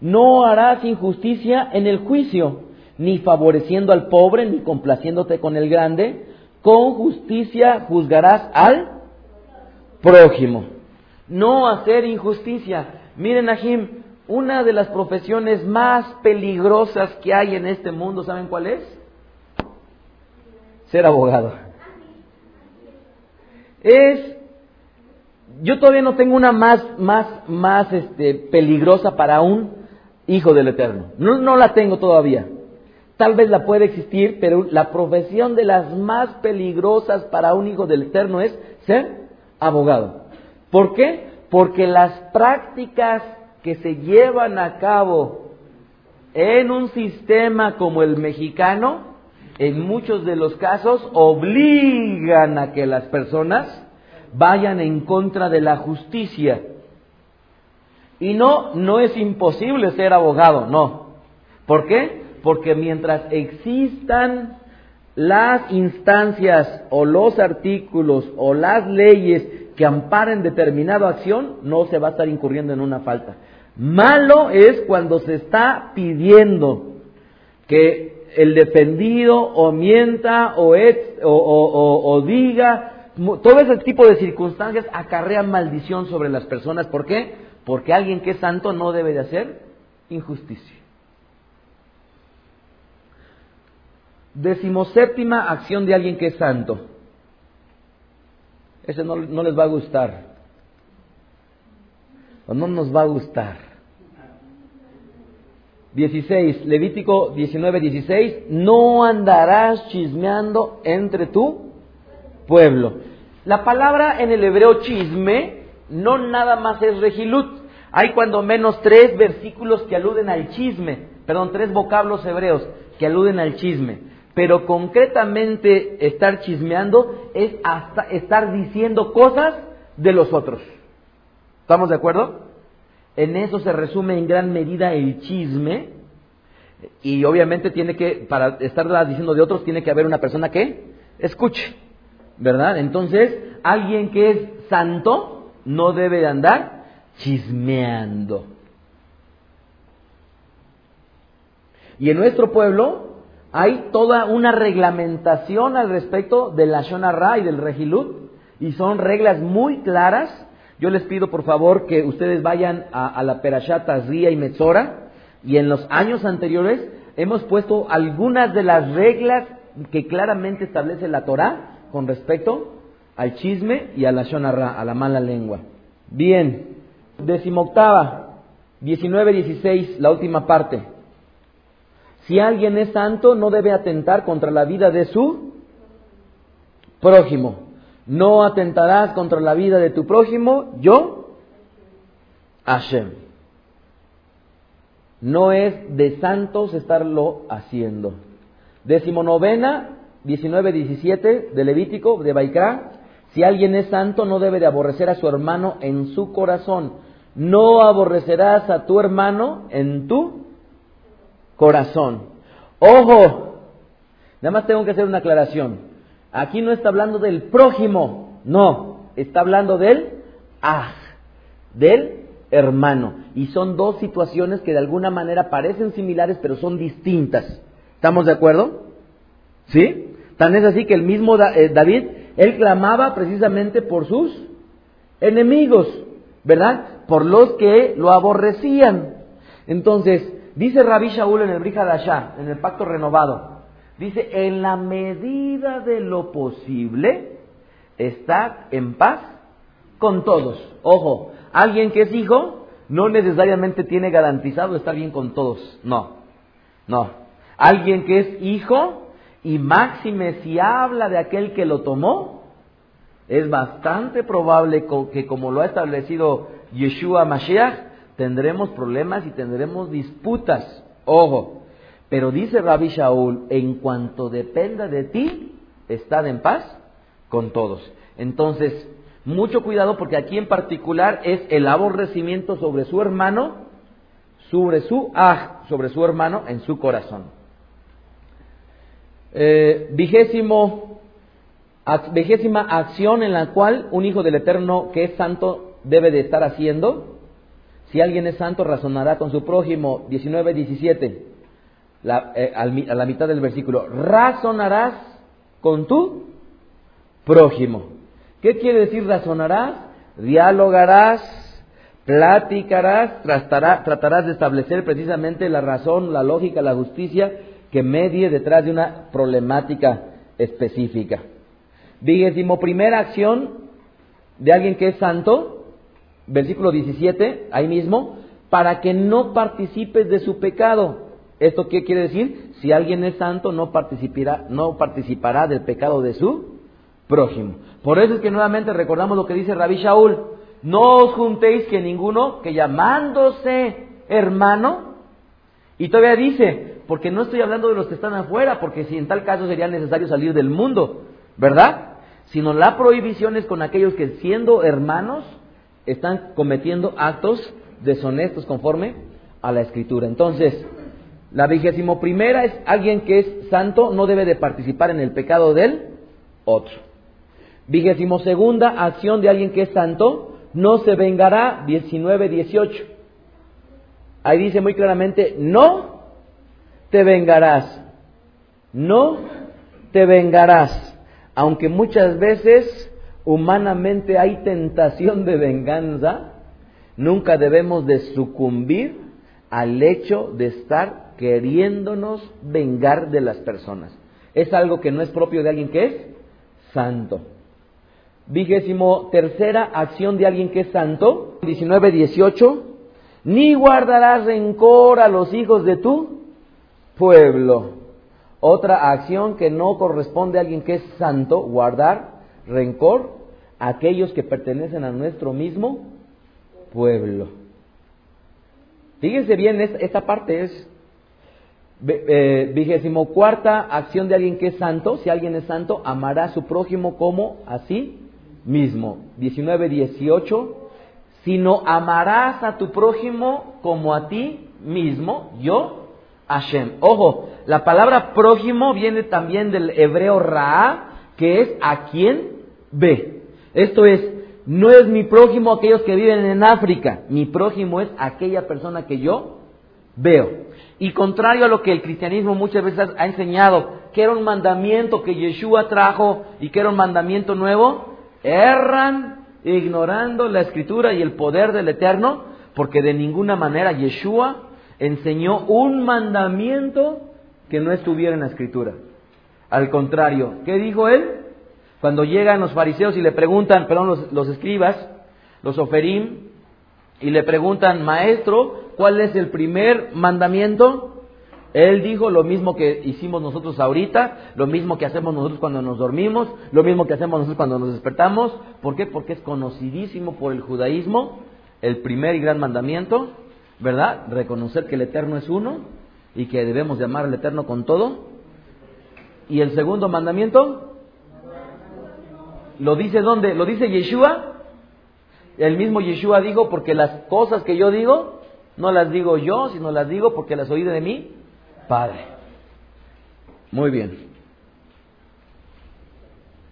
No harás injusticia en el juicio, ni favoreciendo al pobre, ni complaciéndote con el grande. Con justicia juzgarás al prójimo. No hacer injusticia. Miren, Ajim, una de las profesiones más peligrosas que hay en este mundo, ¿saben cuál es? Ser abogado. Es, yo todavía no tengo una más, más, más este, peligrosa para un hijo del Eterno. No, no la tengo todavía. Tal vez la puede existir, pero la profesión de las más peligrosas para un hijo del Eterno es ser abogado. ¿Por qué? Porque las prácticas que se llevan a cabo en un sistema como el mexicano, en muchos de los casos, obligan a que las personas vayan en contra de la justicia. Y no, no es imposible ser abogado, no. ¿Por qué? Porque mientras existan las instancias o los artículos o las leyes que amparen determinada acción, no se va a estar incurriendo en una falta. Malo es cuando se está pidiendo que el defendido o mienta o, o, diga, todo ese tipo de circunstancias acarrean maldición sobre las personas. ¿Por qué? Porque alguien que es santo no debe de hacer injusticia. Decimoséptima acción de alguien que es santo. Ese no, no les va a gustar. O no nos va a gustar. 16, Levítico 19, 16, no andarás chismeando entre tu pueblo. La palabra en el hebreo chisme no nada más es regilut. Hay cuando menos tres versículos que aluden al chisme, perdón, tres vocablos hebreos que aluden al chisme. Pero concretamente estar chismeando es hasta estar diciendo cosas de los otros. ¿Estamos de acuerdo? En eso se resume en gran medida el chisme. Y obviamente tiene que, para estar diciendo de otros, tiene que haber una persona que escuche, ¿verdad? Entonces, alguien que es santo no debe de andar chismeando. Y en nuestro pueblo hay toda una reglamentación al respecto de la Shonara y del Regilut, y son reglas muy claras. Yo les pido por favor que ustedes vayan a, la Perashat Azria y Metzora, y en los años anteriores hemos puesto algunas de las reglas que claramente establece la Torah con respecto al chisme y a la Shonara, a la mala lengua. Bien, decimoctava, 19-16, la última parte. Si alguien es santo, no debe atentar contra la vida de su prójimo. No atentarás contra la vida de tu prójimo, yo, Hashem. No es de santos estarlo haciendo. Decimonovena, 19-17 de Levítico, de Baikra. Si alguien es santo, no debe de aborrecer a su hermano en su corazón. No aborrecerás a tu hermano en tu corazón. Ojo, nada más tengo que hacer una aclaración. Aquí no está hablando del prójimo, no, está hablando del ah, del hermano. Y son dos situaciones que de alguna manera parecen similares, pero son distintas. ¿Estamos de acuerdo? ¿Sí? Tan es así que el mismo eh, David, él clamaba precisamente por sus enemigos, ¿verdad? Por los que lo aborrecían. Entonces, Dice Rabbi Shaul en el Brihadashá, en el pacto renovado, dice, en la medida de lo posible, está en paz con todos. Ojo, alguien que es hijo no necesariamente tiene garantizado estar bien con todos. No, no. Alguien que es hijo y máxime si habla de aquel que lo tomó, es bastante probable que como lo ha establecido Yeshua Mashiach, tendremos problemas y tendremos disputas. Ojo, pero dice Rabbi Shaul, en cuanto dependa de ti, estad en paz con todos. Entonces, mucho cuidado porque aquí en particular es el aborrecimiento sobre su hermano, sobre su ah, sobre su hermano en su corazón. Eh, vigésimo, vigésima acción en la cual un hijo del Eterno que es santo debe de estar haciendo si alguien es santo, razonará con su prójimo. 19, 17. Eh, a la mitad del versículo. Razonarás con tu prójimo. ¿Qué quiere decir razonarás? Dialogarás, platicarás, tratarás de establecer precisamente la razón, la lógica, la justicia que medie detrás de una problemática específica. Vigésimo primera acción de alguien que es santo, versículo 17, ahí mismo, para que no participes de su pecado. ¿Esto qué quiere decir? Si alguien es santo, no participará, no participará del pecado de su prójimo. Por eso es que nuevamente recordamos lo que dice Rabí Shaul. No os juntéis que ninguno, que llamándose hermano, y todavía dice, porque no estoy hablando de los que están afuera, porque si en tal caso sería necesario salir del mundo, ¿verdad? Sino la prohibición es con aquellos que siendo hermanos, están cometiendo actos deshonestos conforme a la escritura. Entonces, la vigésimo primera es alguien que es santo, no debe de participar en el pecado del otro. Vigésimo segunda, acción de alguien que es santo, no se vengará, 19, 18. Ahí dice muy claramente, no te vengarás, no te vengarás, aunque muchas veces humanamente hay tentación de venganza, nunca debemos de sucumbir al hecho de estar queriéndonos vengar de las personas. Es algo que no es propio de alguien que es santo. Vigésimo tercera acción de alguien que es santo, 19, 18, ni guardarás rencor a los hijos de tu pueblo. Otra acción que no corresponde a alguien que es santo, guardar rencor a aquellos que pertenecen a nuestro mismo pueblo. Fíjense bien, esta parte es eh, vigésimo cuarta acción de alguien que es santo. Si alguien es santo, amará a su prójimo como a sí mismo. 19, 18. Sino amarás a tu prójimo como a ti mismo, yo, Hashem. Ojo, la palabra prójimo viene también del hebreo Ra, que es a quien ve. Esto es, no es mi prójimo aquellos que viven en África, mi prójimo es aquella persona que yo veo. Y contrario a lo que el cristianismo muchas veces ha enseñado, que era un mandamiento que Yeshua trajo y que era un mandamiento nuevo, erran ignorando la escritura y el poder del Eterno, porque de ninguna manera Yeshua enseñó un mandamiento que no estuviera en la escritura. Al contrario, ¿qué dijo él? Cuando llegan los fariseos y le preguntan, perdón, los, los escribas, los oferim, y le preguntan, maestro, ¿cuál es el primer mandamiento? Él dijo lo mismo que hicimos nosotros ahorita, lo mismo que hacemos nosotros cuando nos dormimos, lo mismo que hacemos nosotros cuando nos despertamos. ¿Por qué? Porque es conocidísimo por el judaísmo el primer y gran mandamiento, ¿verdad? Reconocer que el Eterno es uno y que debemos llamar al Eterno con todo. Y el segundo mandamiento, ¿lo dice dónde? ¿Lo dice Yeshua? El mismo Yeshua dijo, porque las cosas que yo digo, no las digo yo, sino las digo porque las oí de mí Padre. Muy bien.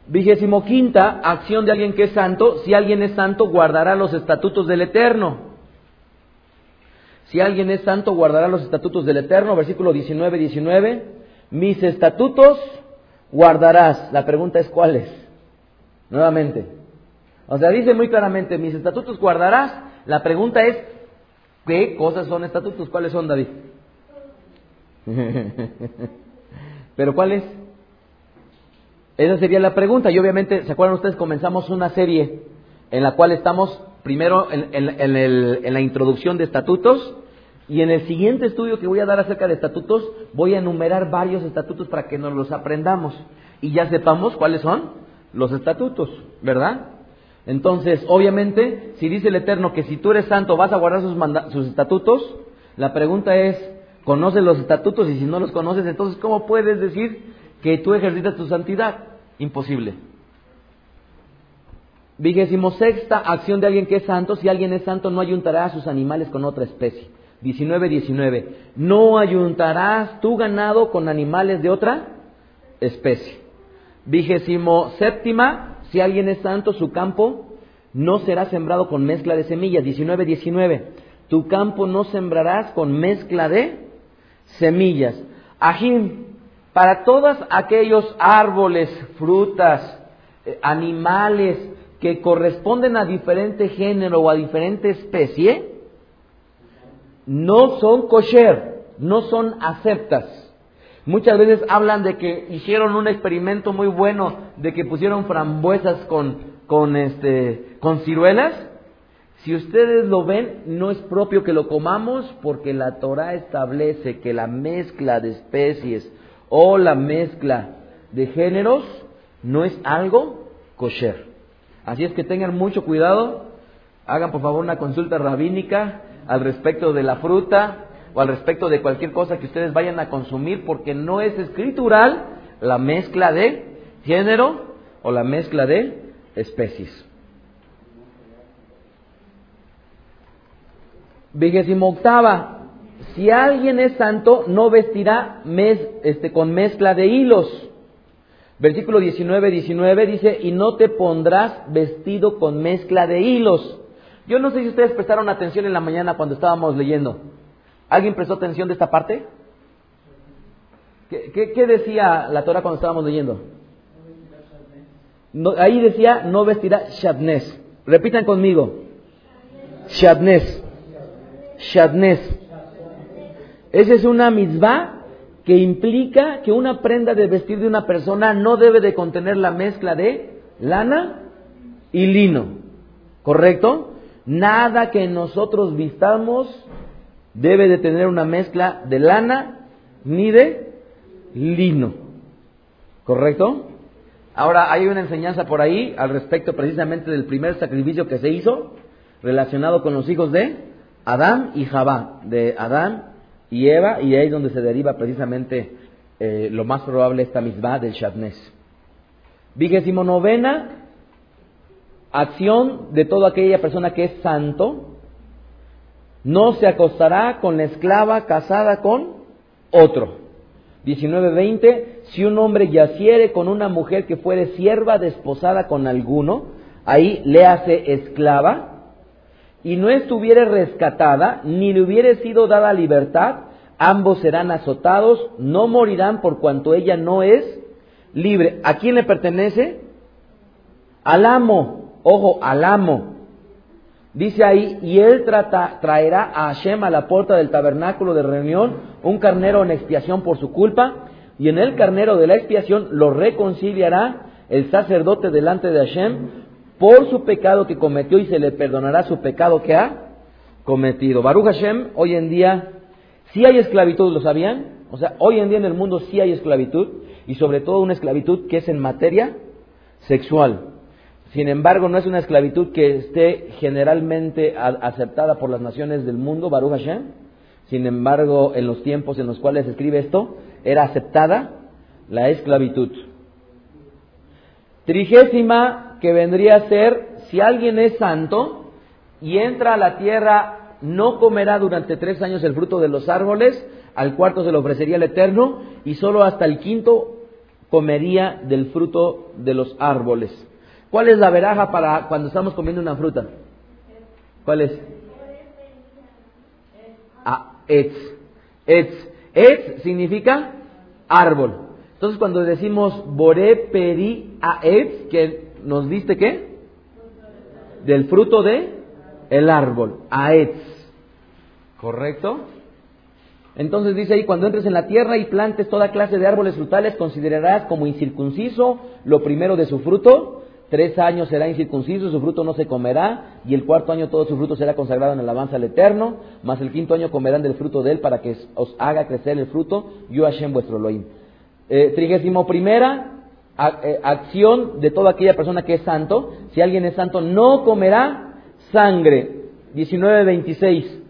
Vigésimo quinta, acción de alguien que es santo. Si alguien es santo, guardará los estatutos del Eterno. Si alguien es santo, guardará los estatutos del Eterno. Versículo 19, 19. Mis estatutos guardarás. La pregunta es cuáles. Nuevamente. O sea, dice muy claramente, mis estatutos guardarás. La pregunta es, ¿qué cosas son estatutos? ¿Cuáles son, David? Pero ¿cuál es? Esa sería la pregunta. Y obviamente, ¿se acuerdan ustedes? Comenzamos una serie en la cual estamos primero en, la introducción de estatutos y en el siguiente estudio que voy a dar acerca de estatutos voy a enumerar varios estatutos para que nos los aprendamos y ya sepamos cuáles son los estatutos, ¿verdad? Entonces, obviamente, si dice el Eterno que si tú eres santo vas a guardar sus, sus estatutos, la pregunta es, conoces los estatutos y si no los conoces, entonces ¿cómo puedes decir que tú ejercitas tu santidad? Imposible. Vigésimo sexta acción de alguien que es santo. Si alguien es santo, no ayuntará a sus animales con otra especie. 19, 19. No ayuntarás tu ganado con animales de otra especie. Vigésimo séptima. Si alguien es santo, su campo no será sembrado con mezcla de semillas. 19, 19. Tu campo no sembrarás con mezcla de semillas. Ajim, para todos aquellos árboles, frutas, eh, animales que corresponden a diferente género o a diferente especie, no son kosher, no son aceptas. Muchas veces hablan de que hicieron un experimento muy bueno, de que pusieron frambuesas con, con, este, con ciruelas si ustedes lo ven, no es propio que lo comamos porque la Torah establece que la mezcla de especies o la mezcla de géneros no es algo kosher. Así es que tengan mucho cuidado, hagan por favor una consulta rabínica al respecto de la fruta o al respecto de cualquier cosa que ustedes vayan a consumir porque no es escritural la mezcla de género o la mezcla de especies. Vigésimo octava. Si alguien es santo, no vestirá este, con mezcla de hilos. Versículo 19, 19 dice, y no te pondrás vestido con mezcla de hilos. Yo no sé si ustedes prestaron atención en la mañana cuando estábamos leyendo. ¿Alguien prestó atención de esta parte? ¿Qué, decía la Torah cuando estábamos leyendo? ahí decía, no vestirá shabnes. Repitan conmigo. Shabnes. Shadnes. Esa es una misbah que implica que una prenda de vestir de una persona no debe de contener la mezcla de lana y lino. ¿Correcto? Nada que nosotros vistamos debe de tener una mezcla de lana ni de lino. ¿Correcto? Ahora hay una enseñanza por ahí al respecto precisamente del primer sacrificio que se hizo relacionado con los hijos de Adán y Jabá, de Adán y Eva, y ahí es donde se deriva precisamente eh, lo más probable esta misma del Shabnes. Vigésimo novena, acción de toda aquella persona que es santo, no se acostará con la esclava casada con otro. 19.20, si un hombre yaciere con una mujer que fuere sierva desposada con alguno, ahí le hace esclava, y no estuviere rescatada, ni le hubiere sido dada libertad, ambos serán azotados, no morirán por cuanto ella no es libre. ¿A quién le pertenece? Al amo, ojo, al amo. Dice ahí, y él traerá a Hashem a la puerta del tabernáculo de reunión un carnero en expiación por su culpa, y en el carnero de la expiación lo reconciliará el sacerdote delante de Hashem por su pecado que cometió y se le perdonará su pecado que ha cometido. Baruch Hashem, hoy en día sí hay esclavitud, ¿lo sabían? O sea, hoy en día en el mundo sí hay esclavitud y sobre todo una esclavitud que es en materia sexual. Sin embargo, no es una esclavitud que esté generalmente aceptada por las naciones del mundo, Baruch Hashem. Sin embargo, en los tiempos en los cuales escribe esto, era aceptada la esclavitud. Trigésima, que vendría a ser, si alguien es santo y entra a la tierra, no comerá durante tres años el fruto de los árboles, al cuarto se le ofrecería el eterno, y solo hasta el quinto comería del fruto de los árboles. ¿Cuál es la veraja para cuando estamos comiendo una fruta? ¿Cuál es? Ah, etz. Etz. Etz significa árbol. Entonces cuando decimos Boré peri a etz, que nos diste qué? Del fruto de el árbol, aetz. ¿Correcto? Entonces dice ahí, cuando entres en la tierra y plantes toda clase de árboles frutales, considerarás como incircunciso lo primero de su fruto, Tres años será incircunciso, su fruto no se comerá, y el cuarto año todo su fruto será consagrado en alabanza al Eterno, mas el quinto año comerán del fruto de él para que os haga crecer el fruto, yo Hashem vuestro Elohim. Eh, trigésimo primera, eh, acción de toda aquella persona que es santo, si alguien es santo, no comerá sangre. 19.26,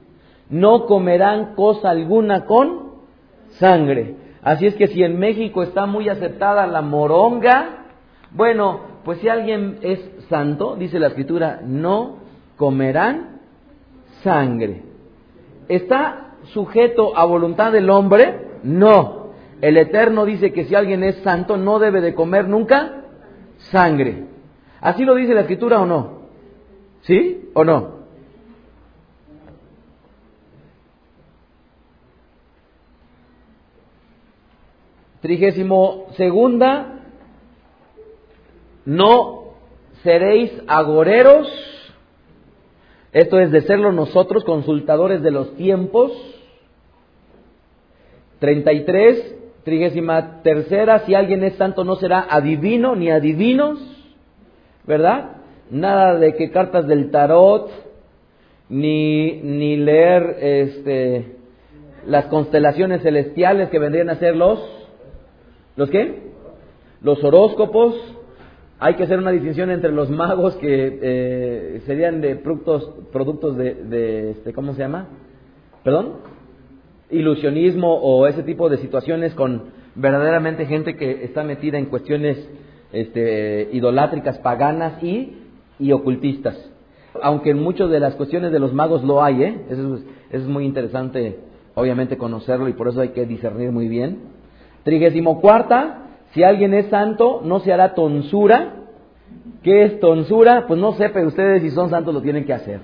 no comerán cosa alguna con sangre. Así es que si en México está muy aceptada la moronga, bueno, pues si alguien es santo, dice la escritura, no comerán sangre. ¿Está sujeto a voluntad del hombre? No. El Eterno dice que si alguien es santo no debe de comer nunca sangre. ¿Así lo dice la escritura o no? ¿Sí o no? Trigésimo segunda no seréis agoreros, esto es de serlo nosotros, consultadores de los tiempos. 33, trigésima tercera, si alguien es santo no será adivino ni adivinos, ¿verdad? Nada de que cartas del tarot, ni, ni leer este, las constelaciones celestiales que vendrían a ser los, ¿los qué? Los horóscopos, hay que hacer una distinción entre los magos que eh, serían de productos, productos de, este, ¿cómo se llama? ¿Perdón? Ilusionismo o ese tipo de situaciones con verdaderamente gente que está metida en cuestiones este, idolátricas, paganas y, y ocultistas. Aunque en muchas de las cuestiones de los magos lo hay, ¿eh? Es, eso es muy interesante, obviamente, conocerlo y por eso hay que discernir muy bien. Trigésimo cuarta, si alguien es santo, no se hará tonsura. ¿Qué es tonsura? Pues no sé, pero ustedes si son santos lo tienen que hacer.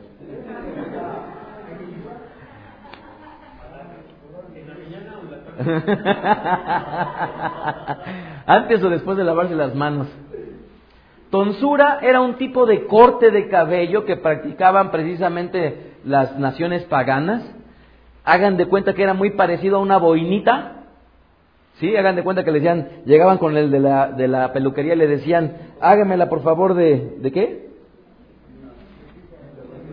Antes o después de lavarse las manos. Tonsura era un tipo de corte de cabello que practicaban precisamente las naciones paganas. Hagan de cuenta que era muy parecido a una boinita, Sí, hagan de cuenta que le decían, llegaban con el de la, de la peluquería y le decían, hágamela por favor de, ¿de qué?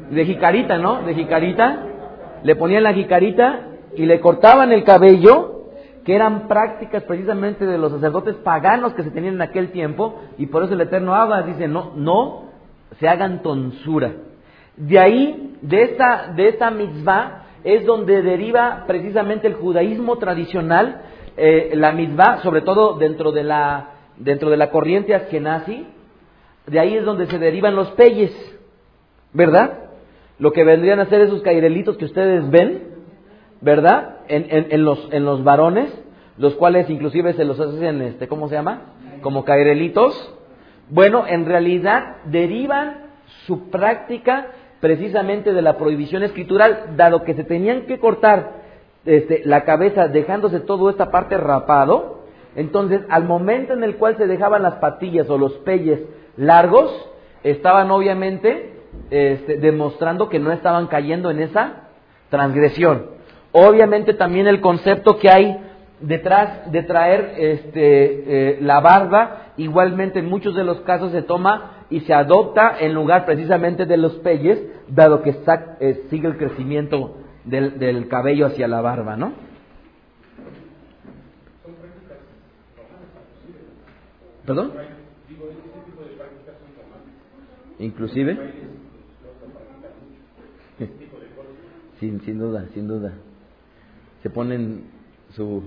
De jicarita, ¿no? De jicarita. Le ponían la jicarita y le cortaban el cabello, que eran prácticas precisamente de los sacerdotes paganos que se tenían en aquel tiempo, y por eso el Eterno habla, dice, no, no se hagan tonsura. De ahí, de esta, de esta mitzvah, es donde deriva precisamente el judaísmo tradicional, eh, la mitzvah, sobre todo dentro de la, dentro de la corriente askenazi, de ahí es donde se derivan los peyes, ¿verdad? Lo que vendrían a ser esos cairelitos que ustedes ven, ¿verdad? En, en, los, en los varones, los cuales inclusive se los hacen, este, ¿cómo se llama? Como cairelitos. Bueno, en realidad derivan su práctica precisamente de la prohibición escritural, dado que se tenían que cortar este, la cabeza dejándose toda esta parte rapado, entonces al momento en el cual se dejaban las patillas o los pelles largos, estaban obviamente este, demostrando que no estaban cayendo en esa transgresión. Obviamente también el concepto que hay detrás de traer este, eh, la barba, igualmente en muchos de los casos se toma y se adopta en lugar precisamente de los pelles, dado que eh, sigue el crecimiento del, cabello hacia la barba, ¿no? ¿Perdón? Inclusive. Sin, sin duda, sin duda. Se ponen su...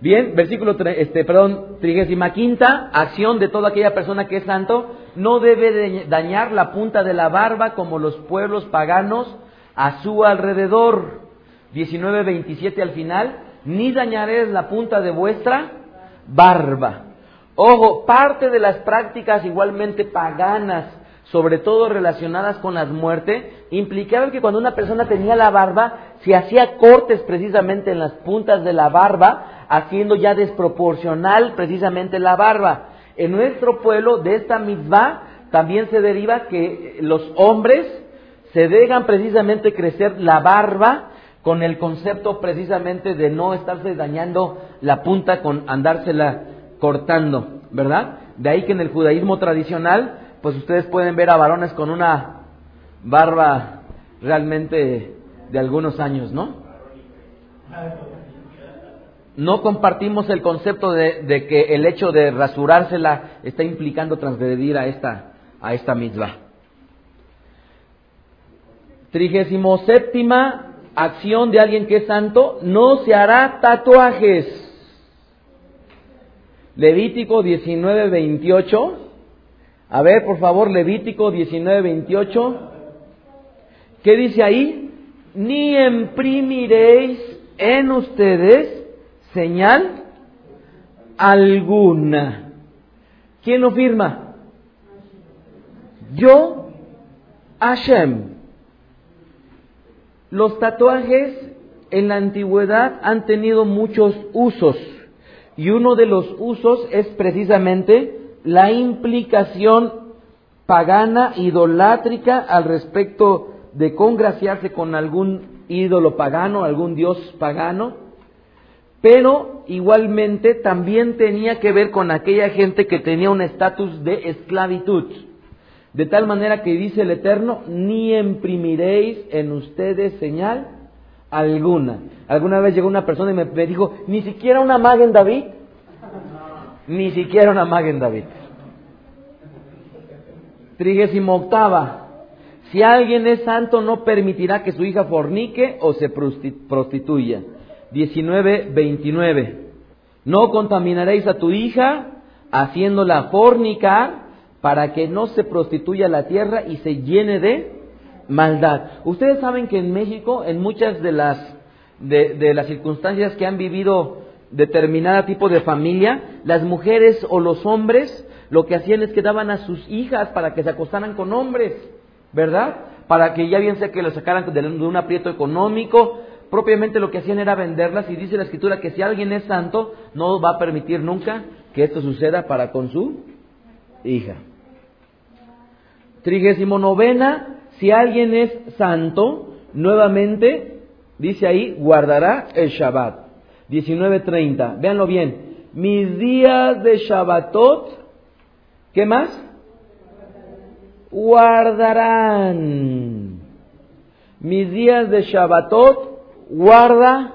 Bien, versículo, este, perdón, trigésima quinta, acción de toda aquella persona que es santo, no debe dañar la punta de la barba como los pueblos paganos a su alrededor. 19.27 al final, ni dañaréis la punta de vuestra barba. Ojo, parte de las prácticas igualmente paganas, sobre todo relacionadas con las muertes, implicaban que cuando una persona tenía la barba, se hacía cortes precisamente en las puntas de la barba, haciendo ya desproporcional precisamente la barba. En nuestro pueblo, de esta misma, también se deriva que los hombres se dejan precisamente crecer la barba con el concepto precisamente de no estarse dañando la punta con andársela cortando, ¿verdad? De ahí que en el judaísmo tradicional, pues ustedes pueden ver a varones con una barba realmente de algunos años, ¿no? No compartimos el concepto de, que el hecho de rasurársela está implicando transgredir a esta, a esta misma. Trigésimo séptima acción de alguien que es santo, no se hará tatuajes. Levítico 19, 28. A ver, por favor, Levítico 19, 28. ¿Qué dice ahí? Ni imprimiréis en ustedes señal alguna. ¿Quién lo firma? Yo, Hashem. Los tatuajes en la antigüedad han tenido muchos usos y uno de los usos es precisamente la implicación pagana, idolátrica al respecto de congraciarse con algún ídolo pagano, algún dios pagano, pero igualmente también tenía que ver con aquella gente que tenía un estatus de esclavitud. De tal manera que dice el Eterno, ni imprimiréis en ustedes señal alguna. Alguna vez llegó una persona y me, dijo, ni siquiera una maga en David. Ni siquiera una maga en David. Trigésimo octava. Si alguien es santo, no permitirá que su hija fornique o se prostituya. 19, 29. No contaminaréis a tu hija haciéndola fornicar para que no se prostituya la tierra y se llene de maldad. Ustedes saben que en México, en muchas de las, de, las circunstancias que han vivido determinada tipo de familia, las mujeres o los hombres lo que hacían es que daban a sus hijas para que se acostaran con hombres, ¿verdad? Para que ya bien sea que lo sacaran de un aprieto económico, propiamente lo que hacían era venderlas y dice la escritura que si alguien es santo no va a permitir nunca que esto suceda para con su hija. Trigésimo novena, si alguien es santo, nuevamente, dice ahí, guardará el Shabbat. 19.30, véanlo bien. Mis días de Shabbatot, ¿qué más? Guardarán. Mis días de Shabbatot, guardarán.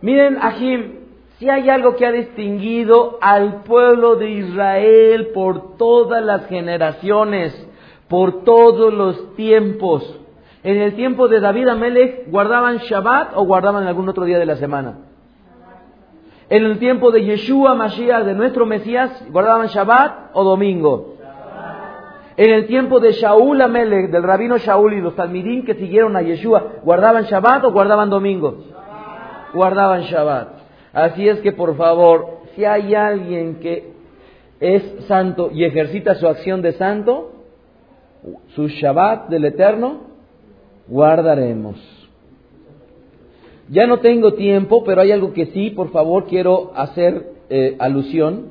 Miren, Ajim, si hay algo que ha distinguido al pueblo de Israel por todas las generaciones, por todos los tiempos, en el tiempo de David Amelech, ¿guardaban Shabbat o guardaban algún otro día de la semana? En el tiempo de Yeshua Mashiach, de nuestro Mesías, ¿guardaban Shabbat o domingo? En el tiempo de Shaul Amelech, del rabino Shaul y los talmidín que siguieron a Yeshua, ¿guardaban Shabbat o guardaban domingo? Guardaban Shabbat. Así es que por favor, si hay alguien que es santo y ejercita su acción de santo, su Shabbat del Eterno, guardaremos. Ya no tengo tiempo, pero hay algo que sí, por favor, quiero hacer eh, alusión.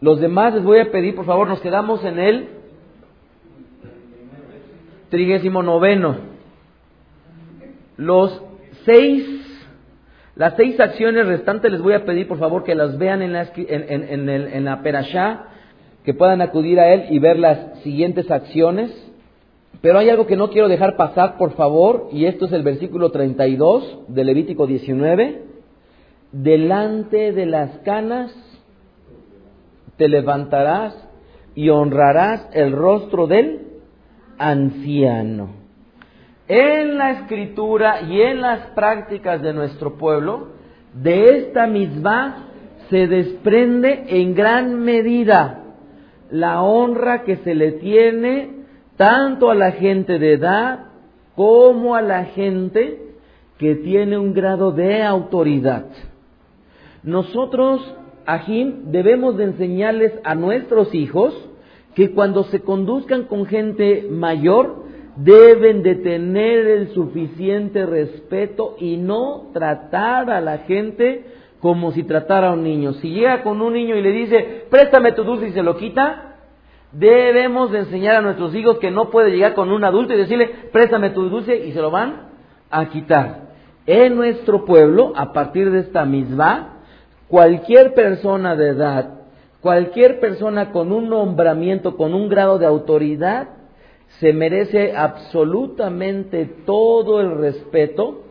Los demás les voy a pedir, por favor, nos quedamos en el trigésimo noveno. Los seis, las seis acciones restantes les voy a pedir, por favor, que las vean en la, en, en la perashá, que puedan acudir a él y ver las siguientes acciones. Pero hay algo que no quiero dejar pasar, por favor, y esto es el versículo 32 de Levítico 19. Delante de las canas te levantarás y honrarás el rostro del anciano. En la escritura y en las prácticas de nuestro pueblo, de esta misma se desprende en gran medida la honra que se le tiene tanto a la gente de edad como a la gente que tiene un grado de autoridad. Nosotros, Ajim, debemos de enseñarles a nuestros hijos que cuando se conduzcan con gente mayor, deben de tener el suficiente respeto y no tratar a la gente como si tratara a un niño. Si llega con un niño y le dice, préstame tu dulce y se lo quita, Debemos de enseñar a nuestros hijos que no puede llegar con un adulto y decirle, préstame tu dulce y se lo van a quitar. En nuestro pueblo, a partir de esta misma, cualquier persona de edad, cualquier persona con un nombramiento, con un grado de autoridad, se merece absolutamente todo el respeto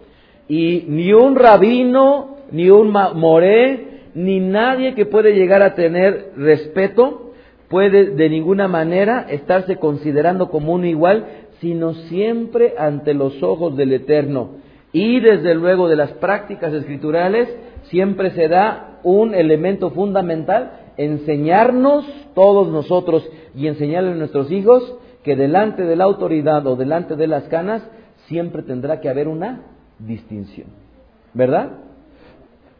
y ni un rabino, ni un moré, ni nadie que puede llegar a tener respeto puede de ninguna manera estarse considerando como uno igual, sino siempre ante los ojos del Eterno. Y desde luego de las prácticas escriturales siempre se da un elemento fundamental, enseñarnos todos nosotros y enseñarle a nuestros hijos que delante de la autoridad o delante de las canas siempre tendrá que haber una distinción. ¿Verdad?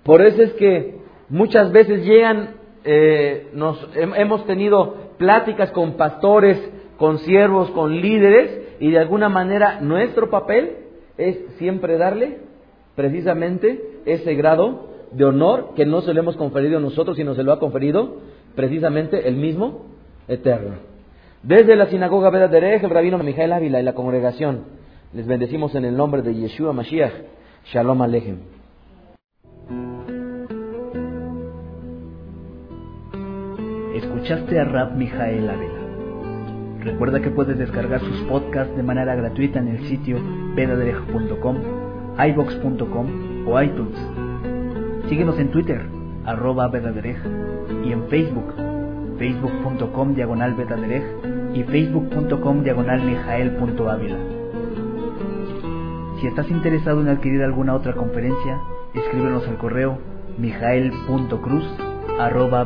Por eso es que muchas veces llegan eh, nos, hemos tenido pláticas con pastores, con siervos, con líderes, y de alguna manera nuestro papel es siempre darle precisamente ese grado de honor que no se lo hemos conferido nosotros, sino se lo ha conferido precisamente el mismo Eterno. Desde la sinagoga Derech, el rabino Mijael Ávila y la congregación, les bendecimos en el nombre de Yeshua Mashiach. Shalom Alejem. Escuchaste a Rab Mijael Ávila. Recuerda que puedes descargar sus podcasts de manera gratuita en el sitio vedaderej.com, ibox.com o iTunes. Síguenos en Twitter, arroba vedaderej, y en Facebook, facebook.com diagonal vedaderej y facebook.com diagonal mijael.ávila. Si estás interesado en adquirir alguna otra conferencia, escríbenos al correo mijael.cruz arroba